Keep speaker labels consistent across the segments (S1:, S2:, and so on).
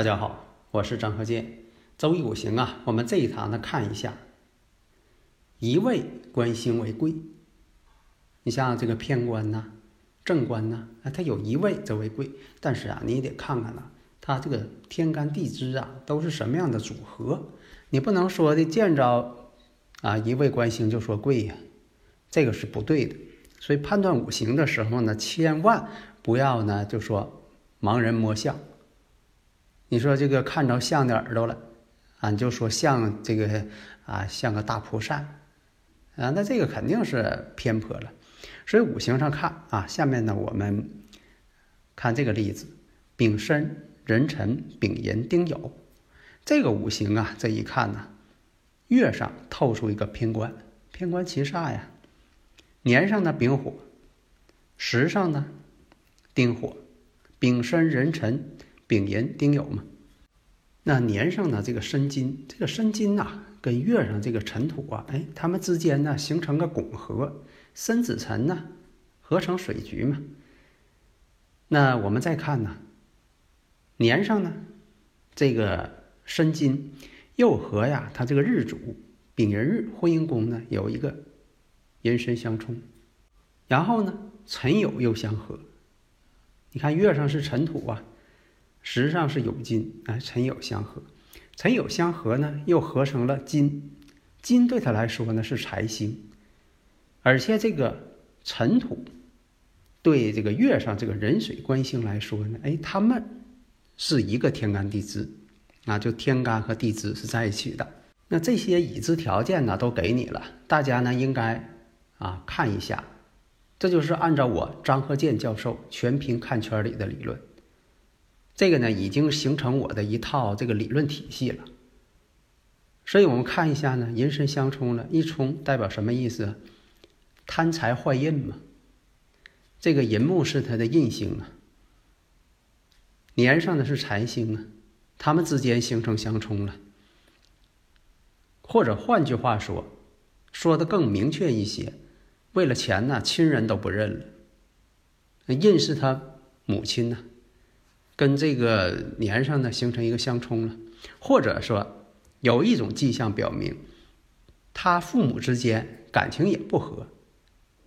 S1: 大家好，我是张和建。周易五行啊，我们这一堂呢看一下，一位官星为贵。你像这个偏官呐、正官呐，啊，它有一位则为贵。但是啊，你也得看看呐，它这个天干地支啊都是什么样的组合。你不能说的见着啊一位官星就说贵呀，这个是不对的。所以判断五行的时候呢，千万不要呢就说盲人摸象。你说这个看着像的耳朵了，俺就说像这个啊，像个大蒲扇，啊，那这个肯定是偏颇了。所以五行上看啊，下面呢我们看这个例子：丙申、壬辰、丙寅、丁酉。这个五行啊，这一看呢，月上透出一个偏官，偏官七煞呀。年上呢丙火，时上呢丁火，丙申、壬辰。丙寅、丁酉嘛，那年上呢？这个申金，这个申金呐，跟月上这个辰土啊，哎，它们之间呢形成个拱合，申子辰呢合成水局嘛。那我们再看呢，年上呢这个申金又和呀，它这个日主丙寅日婚姻宫呢有一个寅申相冲，然后呢辰酉又相合。你看月上是辰土啊。实上是酉金，哎，辰酉相合，辰酉相合呢，又合成了金，金对他来说呢是财星，而且这个辰土对这个月上这个壬水官星来说呢，哎，他们是一个天干地支，啊，就天干和地支是在一起的。那这些已知条件呢都给你了，大家呢应该啊看一下，这就是按照我张鹤建教授全凭看圈里的理论。这个呢，已经形成我的一套这个理论体系了。所以我们看一下呢，寅申相冲了，一冲代表什么意思？贪财坏印嘛。这个寅木是它的印星啊，年上的是财星啊，他们之间形成相冲了。或者换句话说，说的更明确一些，为了钱呢，亲人都不认了。印是他母亲呢。跟这个年上呢形成一个相冲了，或者说有一种迹象表明，他父母之间感情也不和。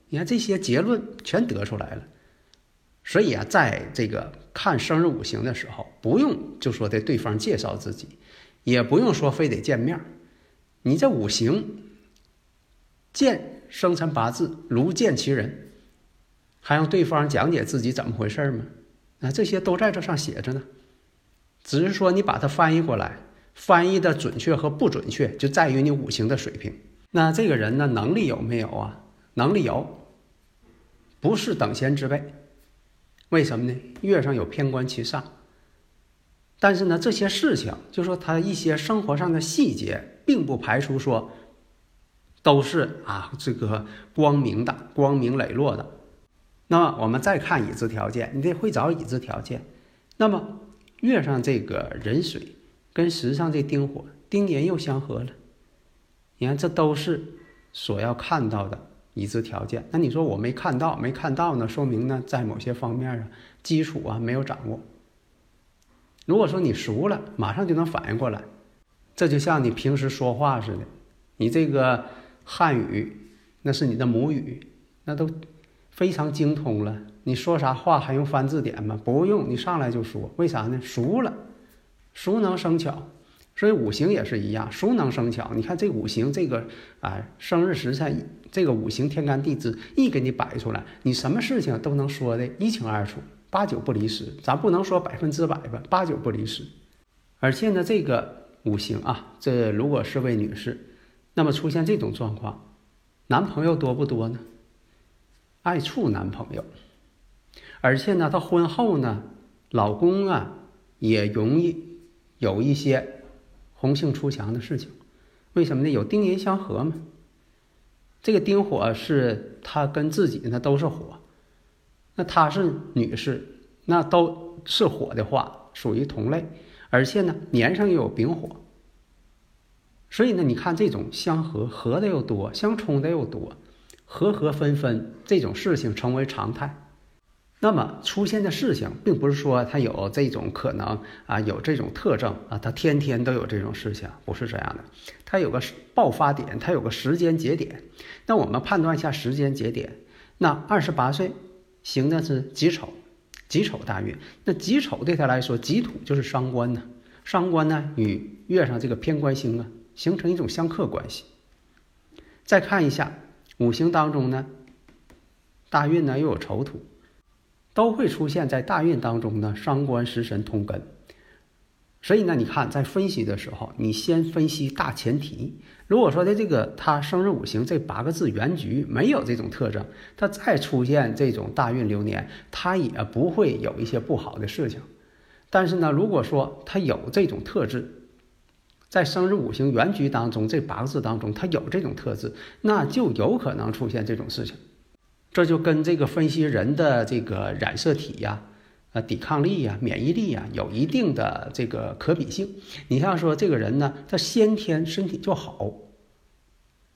S1: 你看这些结论全得出来了，所以啊，在这个看生日五行的时候，不用就说对对方介绍自己，也不用说非得见面你这五行见生辰八字如见其人，还让对方讲解自己怎么回事吗？那这些都在这上写着呢，只是说你把它翻译过来，翻译的准确和不准确就在于你五行的水平。那这个人呢，能力有没有啊？能力有，不是等闲之辈。为什么呢？月上有偏官七煞。但是呢，这些事情，就说他一些生活上的细节，并不排除说都是啊这个光明的、光明磊落的。那么我们再看已知条件，你得会找已知条件。那么月上这个壬水跟时上这丁火、丁年又相合了，你看这都是所要看到的已知条件。那你说我没看到，没看到呢，说明呢在某些方面啊基础啊没有掌握。如果说你熟了，马上就能反应过来。这就像你平时说话似的，你这个汉语那是你的母语，那都。非常精通了，你说啥话还用翻字典吗？不用，你上来就说。为啥呢？熟了，熟能生巧，所以五行也是一样，熟能生巧。你看这五行这个啊，生日时辰，这个五行天干地支一给你摆出来，你什么事情都能说的一清二楚，八九不离十。咱不能说百分之百吧，八九不离十。而且呢，这个五行啊，这如果是位女士，那么出现这种状况，男朋友多不多呢？爱处男朋友，而且呢，她婚后呢，老公啊也容易有一些红杏出墙的事情。为什么呢？有丁寅相合嘛。这个丁火是她跟自己呢都是火，那她是女士，那都是火的话，属于同类，而且呢年上又有丙火，所以呢你看这种相合合的又多，相冲的又多，合合分分这种事情成为常态。那么出现的事情，并不是说他有这种可能啊，有这种特征啊，他天天都有这种事情，不是这样的。他有个爆发点，他有个时间节点。那我们判断一下时间节点。那二十八岁行的是己丑，己丑大运。那己丑对他来说，己土就是伤官呢，伤官呢与月上这个偏官星啊，形成一种相克关系。再看一下五行当中呢，大运呢又有丑土。都会出现在大运当中呢，伤官食神通根，所以呢，你看在分析的时候，你先分析大前提。如果说的这个他生日五行这八个字原局没有这种特征，他再出现这种大运流年，他也不会有一些不好的事情。但是呢，如果说他有这种特质，在生日五行原局当中这八个字当中，他有这种特质，那就有可能出现这种事情。这就跟这个分析人的这个染色体呀、啊抵抗力呀、免疫力呀有一定的这个可比性。你像说这个人呢，他先天身体就好，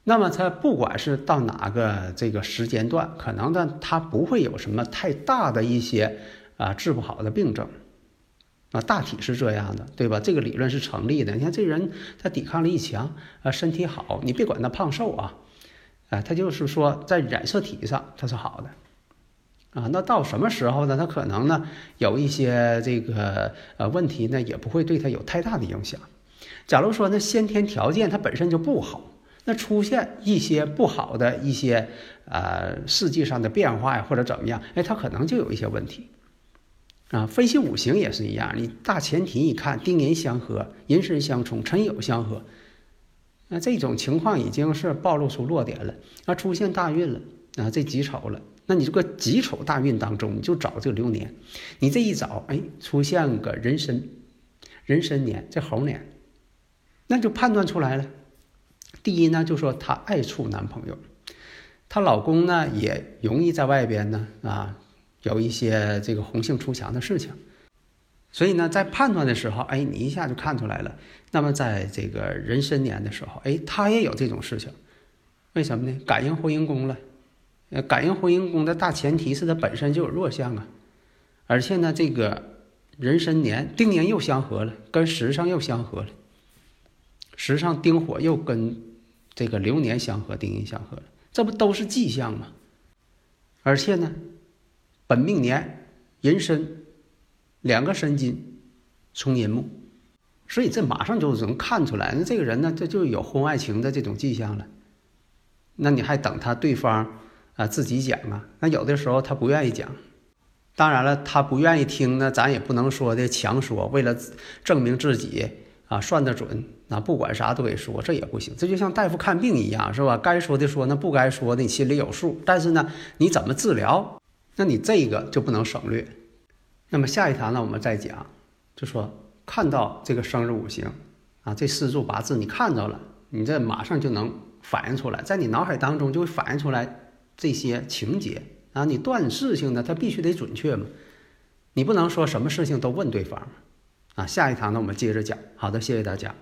S1: 那么他不管是到哪个这个时间段，可能呢他不会有什么太大的一些啊治不好的病症，啊大体是这样的，对吧？这个理论是成立的。你看这人他抵抗力强啊，身体好，你别管他胖瘦啊。啊，他就是说，在染色体上它是好的，啊，那到什么时候呢？他可能呢有一些这个呃问题呢，也不会对他有太大的影响。假如说呢先天条件它本身就不好，那出现一些不好的一些呃世纪上的变化呀，或者怎么样，哎，他可能就有一些问题。啊，分析五行也是一样，你大前提一看，丁寅相合，寅申相冲，辰酉相合。那这种情况已经是暴露出弱点了，那出现大运了啊，这己丑了，那你这个己丑大运当中，你就找这个流年，你这一找，哎，出现个壬申，壬申年，这猴年，那就判断出来了。第一呢，就说她爱处男朋友，她老公呢也容易在外边呢啊有一些这个红杏出墙的事情。所以呢，在判断的时候，哎，你一下就看出来了。那么，在这个壬申年的时候，哎，他也有这种事情，为什么呢？感应婚姻宫了。呃，感应婚姻宫的大前提是他本身就有弱项啊，而且呢，这个壬申年丁年又相合了，跟时上又相合了，时上丁火又跟这个流年相合，丁寅相合了，这不都是迹象吗？而且呢，本命年壬申。两个申金冲寅木，所以这马上就能看出来，那这个人呢，这就有婚外情的这种迹象了。那你还等他对方啊自己讲啊？那有的时候他不愿意讲，当然了，他不愿意听呢，咱也不能说的强说，为了证明自己啊算得准，那不管啥都得说，这也不行。这就像大夫看病一样，是吧？该说的说，那不该说的你心里有数。但是呢，你怎么治疗？那你这个就不能省略。那么下一堂呢，我们再讲，就说看到这个生日五行啊，这四柱八字你看着了，你这马上就能反映出来，在你脑海当中就会反映出来这些情节啊。你断事情呢，它必须得准确嘛，你不能说什么事情都问对方啊。下一堂呢，我们接着讲。好的，谢谢大家。